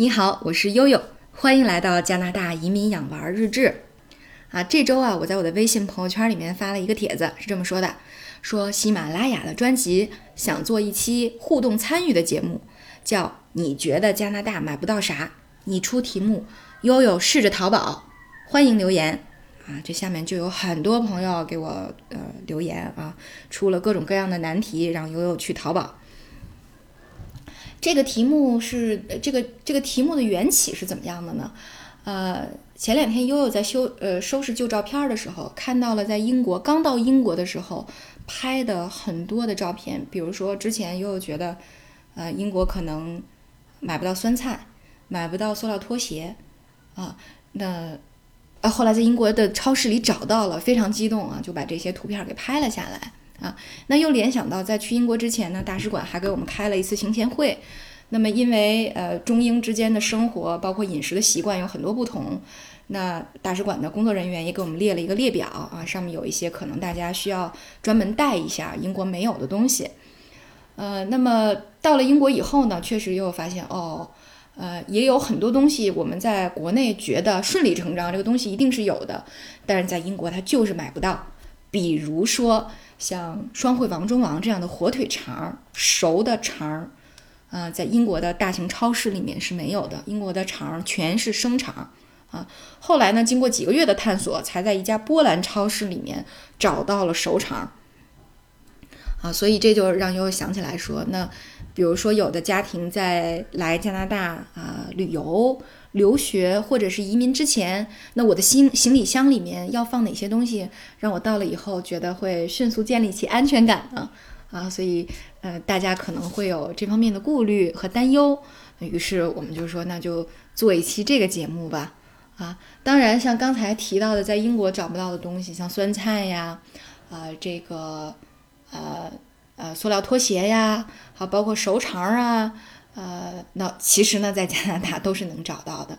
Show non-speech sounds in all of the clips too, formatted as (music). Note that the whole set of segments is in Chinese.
你好，我是悠悠，欢迎来到加拿大移民养娃日志。啊，这周啊，我在我的微信朋友圈里面发了一个帖子，是这么说的：说喜马拉雅的专辑想做一期互动参与的节目，叫“你觉得加拿大买不到啥？你出题目，悠悠试着淘宝，欢迎留言。”啊，这下面就有很多朋友给我呃留言啊，出了各种各样的难题，让悠悠去淘宝。这个题目是这个这个题目的缘起是怎么样的呢？呃，前两天悠悠在修呃收拾旧照片的时候，看到了在英国刚到英国的时候拍的很多的照片，比如说之前悠悠觉得，呃，英国可能买不到酸菜，买不到塑料拖鞋，啊，那呃后来在英国的超市里找到了，非常激动啊，就把这些图片给拍了下来。啊，那又联想到在去英国之前呢，大使馆还给我们开了一次行前会。那么因为呃中英之间的生活，包括饮食的习惯有很多不同，那大使馆的工作人员也给我们列了一个列表啊，上面有一些可能大家需要专门带一下英国没有的东西。呃，那么到了英国以后呢，确实又发现哦，呃，也有很多东西我们在国内觉得顺理成章，这个东西一定是有的，但是在英国它就是买不到，比如说。像双汇王中王这样的火腿肠儿，熟的肠儿，啊，在英国的大型超市里面是没有的。英国的肠儿全是生肠，啊，后来呢，经过几个月的探索，才在一家波兰超市里面找到了熟肠，啊，所以这就让悠悠想起来说，那比如说有的家庭在来加拿大啊旅游。留学或者是移民之前，那我的行行李箱里面要放哪些东西，让我到了以后觉得会迅速建立起安全感呢？啊，所以呃，大家可能会有这方面的顾虑和担忧。于是我们就说，那就做一期这个节目吧。啊，当然像刚才提到的，在英国找不到的东西，像酸菜呀，啊，这个呃呃塑料拖鞋呀，好，包括熟肠啊。呃，那其实呢，在加拿大都是能找到的。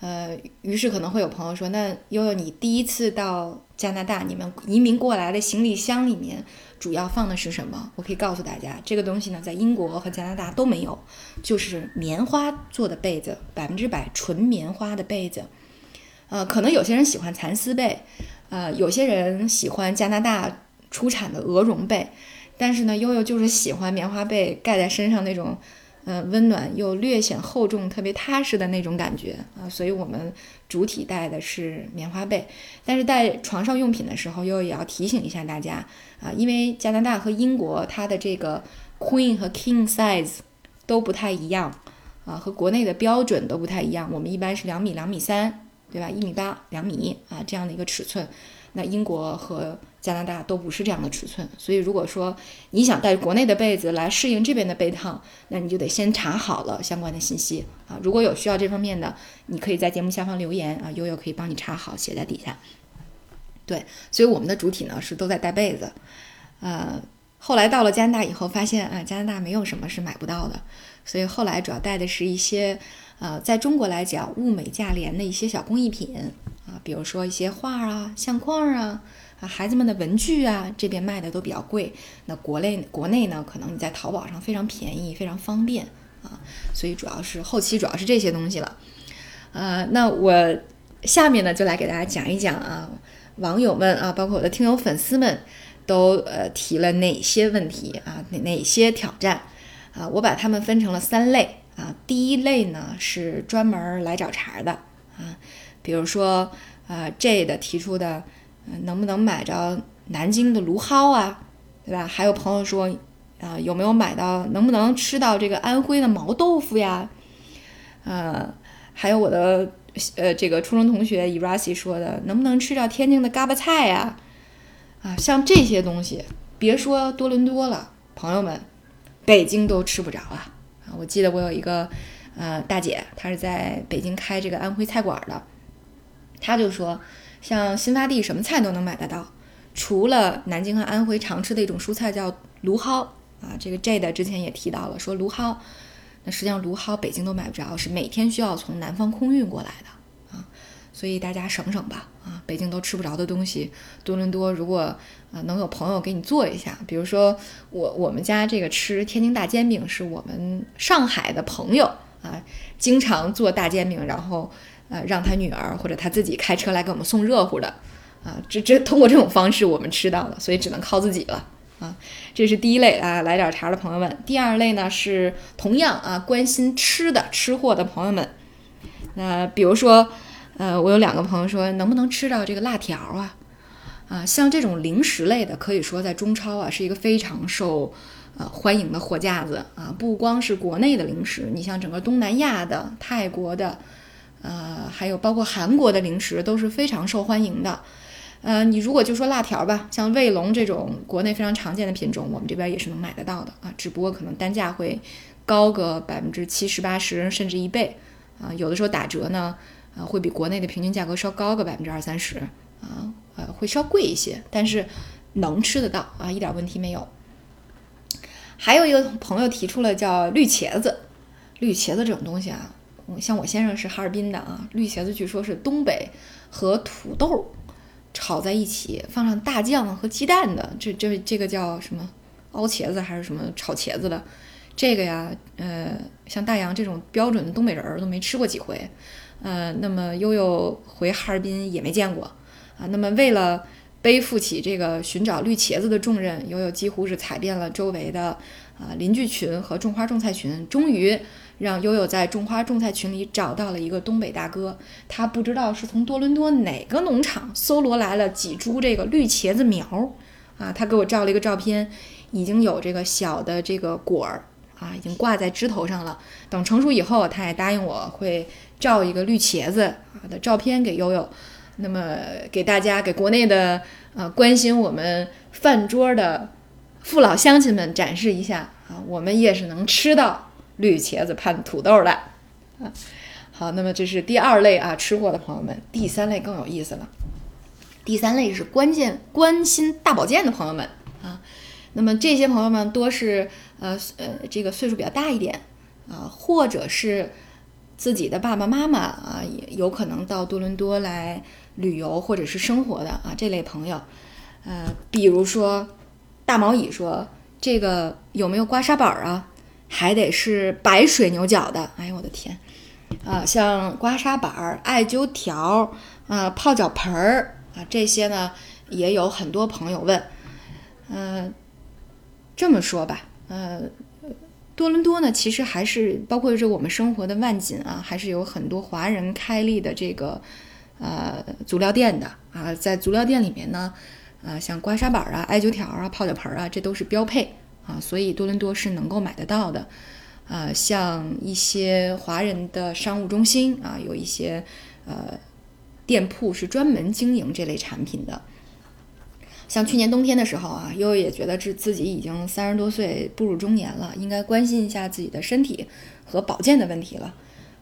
呃，于是可能会有朋友说，那悠悠，你第一次到加拿大，你们移民过来的行李箱里面主要放的是什么？我可以告诉大家，这个东西呢，在英国和加拿大都没有，就是棉花做的被子，百分之百纯棉花的被子。呃，可能有些人喜欢蚕丝被，呃，有些人喜欢加拿大出产的鹅绒被，但是呢，悠悠就是喜欢棉花被盖在身上那种。嗯，温暖又略显厚重，特别踏实的那种感觉啊，所以我们主体带的是棉花被，但是带床上用品的时候，又也要提醒一下大家啊，因为加拿大和英国它的这个 queen 和 king size 都不太一样啊，和国内的标准都不太一样，我们一般是两米、两米三，对吧？一米八、两米啊这样的一个尺寸，那英国和加拿大都不是这样的尺寸，所以如果说你想带国内的被子来适应这边的被套，那你就得先查好了相关的信息啊。如果有需要这方面的，你可以在节目下方留言啊，悠悠可以帮你查好，写在底下。对，所以我们的主体呢是都在带被子，呃，后来到了加拿大以后，发现啊，加拿大没有什么是买不到的，所以后来主要带的是一些呃，在中国来讲物美价廉的一些小工艺品啊，比如说一些画啊、相框啊。啊，孩子们的文具啊，这边卖的都比较贵。那国内国内呢，可能你在淘宝上非常便宜，非常方便啊。所以主要是后期主要是这些东西了。呃，那我下面呢就来给大家讲一讲啊，网友们啊，包括我的听友粉丝们都呃提了哪些问题啊，哪哪些挑战啊？我把它们分成了三类啊。第一类呢是专门来找茬的啊，比如说啊 J 的提出的。能不能买着南京的芦蒿啊，对吧？还有朋友说，啊，有没有买到？能不能吃到这个安徽的毛豆腐呀？呃，还有我的呃这个初中同学 Erasi 说的，能不能吃到天津的嘎巴菜呀？啊像这些东西，别说多伦多了，朋友们，北京都吃不着啊！啊，我记得我有一个呃大姐，她是在北京开这个安徽菜馆的，她就说。像新发地什么菜都能买得到，除了南京和安徽常吃的一种蔬菜叫芦蒿啊，这个 J 的之前也提到了，说芦蒿，那实际上芦蒿北京都买不着，是每天需要从南方空运过来的，所以大家省省吧啊，北京都吃不着的东西，多伦多如果啊能有朋友给你做一下，比如说我我们家这个吃天津大煎饼是我们上海的朋友。啊，经常做大煎饼，然后呃让他女儿或者他自己开车来给我们送热乎的啊，这这 (laughs) 通过这种方式我们吃到的，所以只能靠自己了啊。这是第一类啊，来点茶的朋友们。第二类呢是同样啊关心吃的吃货的朋友们，那比如说呃我有两个朋友说能不能吃到这个辣条啊？啊，像这种零食类的，可以说在中超啊是一个非常受呃欢迎的货架子啊。不光是国内的零食，你像整个东南亚的、泰国的，呃，还有包括韩国的零食都是非常受欢迎的。呃，你如果就说辣条吧，像卫龙这种国内非常常见的品种，我们这边也是能买得到的啊，只不过可能单价会高个百分之七十八十甚至一倍啊。有的时候打折呢，啊，会比国内的平均价格稍高个百分之二三十啊。呃，会稍贵一些，但是能吃得到啊，一点问题没有。还有一个朋友提出了叫绿茄子，绿茄子这种东西啊，像我先生是哈尔滨的啊，绿茄子据说是东北和土豆炒在一起，放上大酱和鸡蛋的，这这这个叫什么熬茄子还是什么炒茄子的？这个呀，呃，像大洋这种标准的东北人都没吃过几回，呃，那么悠悠回哈尔滨也没见过。啊，那么为了背负起这个寻找绿茄子的重任，悠悠几乎是踩遍了周围的啊邻居群和种花种菜群，终于让悠悠在种花种菜群里找到了一个东北大哥。他不知道是从多伦多哪个农场搜罗来了几株这个绿茄子苗啊，他给我照了一个照片，已经有这个小的这个果儿啊，已经挂在枝头上了。等成熟以后，他也答应我会照一个绿茄子啊的照片给悠悠。那么给大家，给国内的呃关心我们饭桌的父老乡亲们展示一下啊，我们也是能吃到绿茄子拌土豆的啊。好，那么这是第二类啊吃货的朋友们，第三类更有意思了。第三类是关键关心大保健的朋友们啊。那么这些朋友们多是呃呃这个岁数比较大一点啊，或者是自己的爸爸妈妈啊，也有可能到多伦多来。旅游或者是生活的啊这类朋友，呃，比如说大毛蚁说这个有没有刮痧板啊？还得是白水牛角的。哎呦我的天啊！像刮痧板、艾灸条啊、泡脚盆儿啊这些呢，也有很多朋友问。嗯，这么说吧，呃，多伦多呢，其实还是包括这我们生活的万锦啊，还是有很多华人开立的这个。呃，足疗店的啊，在足疗店里面呢，呃，像刮痧板啊、艾灸条啊、泡脚盆啊，这都是标配啊，所以多伦多是能够买得到的。啊，像一些华人的商务中心啊，有一些呃店铺是专门经营这类产品的。像去年冬天的时候啊，悠悠也觉得自自己已经三十多岁，步入中年了，应该关心一下自己的身体和保健的问题了。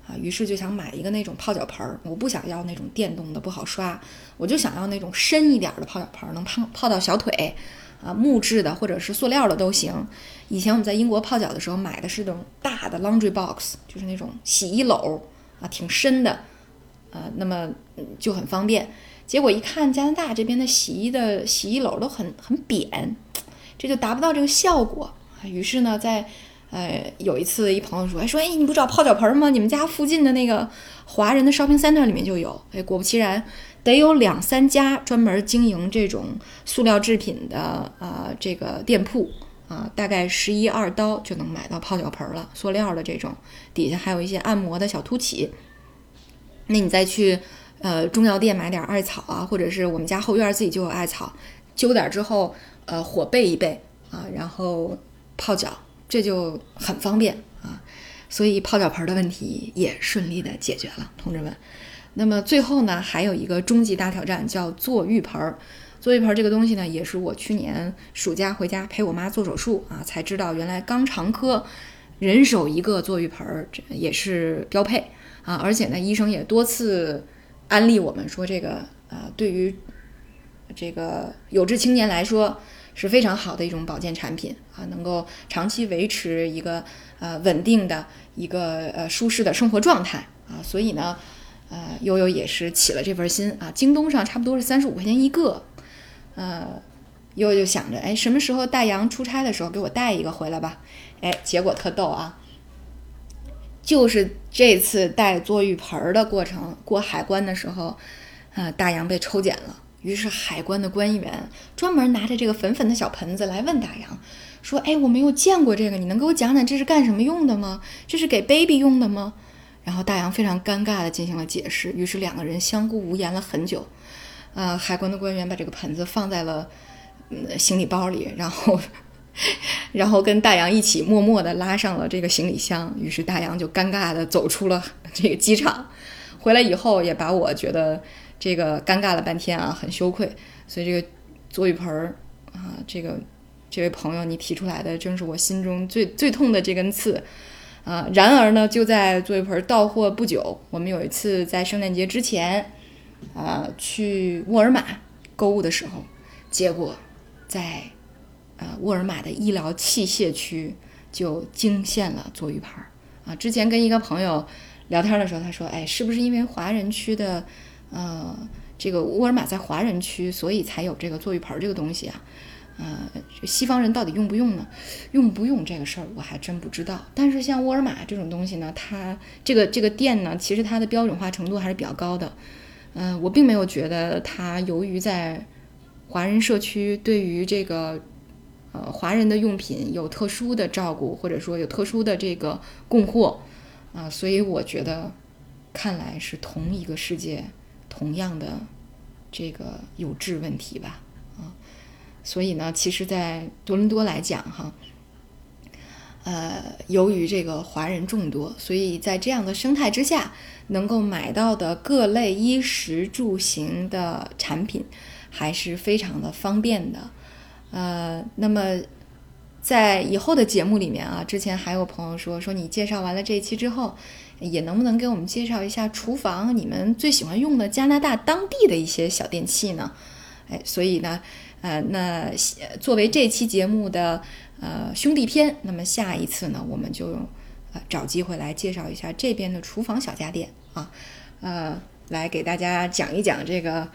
啊，于是就想买一个那种泡脚盆儿，我不想要那种电动的不好刷，我就想要那种深一点的泡脚盆儿，能泡泡到小腿，啊，木质的或者是塑料的都行。以前我们在英国泡脚的时候买的是那种大的 laundry box，就是那种洗衣篓啊，挺深的，呃，那么就很方便。结果一看加拿大这边的洗衣的洗衣篓都很很扁，这就达不到这个效果。于是呢，在呃，有一次，一朋友说，哎，说，哎，你不找泡脚盆吗？你们家附近的那个华人的 shopping center 里面就有。哎，果不其然，得有两三家专门经营这种塑料制品的啊，这个店铺啊，大概十一二刀就能买到泡脚盆了，塑料的这种，底下还有一些按摩的小凸起。那你再去呃中药店买点艾草啊，或者是我们家后院自己就有艾草，揪点之后，呃，火焙一焙啊，然后泡脚。这就很方便啊，所以泡脚盆的问题也顺利的解决了，同志们。那么最后呢，还有一个终极大挑战，叫坐浴盆儿。坐浴盆这个东西呢，也是我去年暑假回家陪我妈做手术啊，才知道原来肛肠科人手一个坐浴盆儿，这也是标配啊。而且呢，医生也多次安利我们说，这个呃，对于这个有志青年来说。是非常好的一种保健产品啊，能够长期维持一个呃稳定的一个呃舒适的生活状态啊，所以呢，呃悠悠也是起了这份心啊，京东上差不多是三十五块钱一个，呃悠悠就想着，哎，什么时候大洋出差的时候给我带一个回来吧，哎，结果特逗啊，就是这次带坐浴盆儿的过程，过海关的时候，啊，大洋被抽检了。于是海关的官员专门拿着这个粉粉的小盆子来问大洋，说：“哎，我没有见过这个，你能给我讲讲这是干什么用的吗？这是给 baby 用的吗？”然后大洋非常尴尬地进行了解释。于是两个人相顾无言了很久。呃，海关的官员把这个盆子放在了行李包里，然后。(laughs) 然后跟大洋一起默默地拉上了这个行李箱，于是大洋就尴尬地走出了这个机场。回来以后也把我觉得这个尴尬了半天啊，很羞愧。所以这个坐浴盆儿啊，这个这位朋友你提出来的，正是我心中最最痛的这根刺啊。然而呢，就在坐浴盆到货不久，我们有一次在圣诞节之前啊去沃尔玛购物的时候，结果在。呃，沃尔玛的医疗器械区就惊现了坐浴盆儿啊！之前跟一个朋友聊天的时候，他说：“哎，是不是因为华人区的，呃，这个沃尔玛在华人区，所以才有这个坐浴盆这个东西啊？呃，西方人到底用不用呢？用不用这个事儿，我还真不知道。但是像沃尔玛这种东西呢，它这个这个店呢，其实它的标准化程度还是比较高的。嗯，我并没有觉得它由于在华人社区对于这个。呃，华人的用品有特殊的照顾，或者说有特殊的这个供货，啊，所以我觉得，看来是同一个世界，同样的这个有质问题吧，啊，所以呢，其实，在多伦多来讲，哈，呃，由于这个华人众多，所以在这样的生态之下，能够买到的各类衣食住行的产品，还是非常的方便的。呃，那么在以后的节目里面啊，之前还有朋友说说你介绍完了这一期之后，也能不能给我们介绍一下厨房你们最喜欢用的加拿大当地的一些小电器呢？哎，所以呢，呃，那作为这期节目的呃兄弟篇，那么下一次呢，我们就呃找机会来介绍一下这边的厨房小家电啊，呃，来给大家讲一讲这个，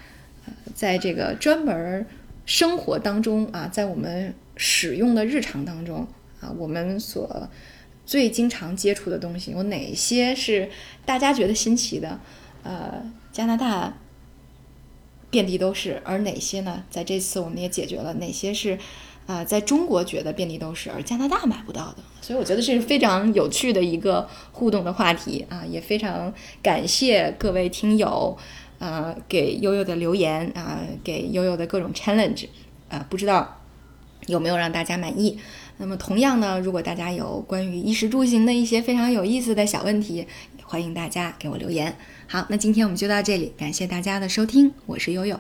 在这个专门。生活当中啊，在我们使用的日常当中啊，我们所最经常接触的东西有哪些是大家觉得新奇的？呃，加拿大遍地都是，而哪些呢？在这次我们也解决了哪些是啊，在中国觉得遍地都是，而加拿大买不到的。所以我觉得这是非常有趣的一个互动的话题啊，也非常感谢各位听友。呃，给悠悠的留言啊，给悠悠的各种 challenge，呃，不知道有没有让大家满意？那么同样呢，如果大家有关于衣食住行的一些非常有意思的小问题，欢迎大家给我留言。好，那今天我们就到这里，感谢大家的收听，我是悠悠。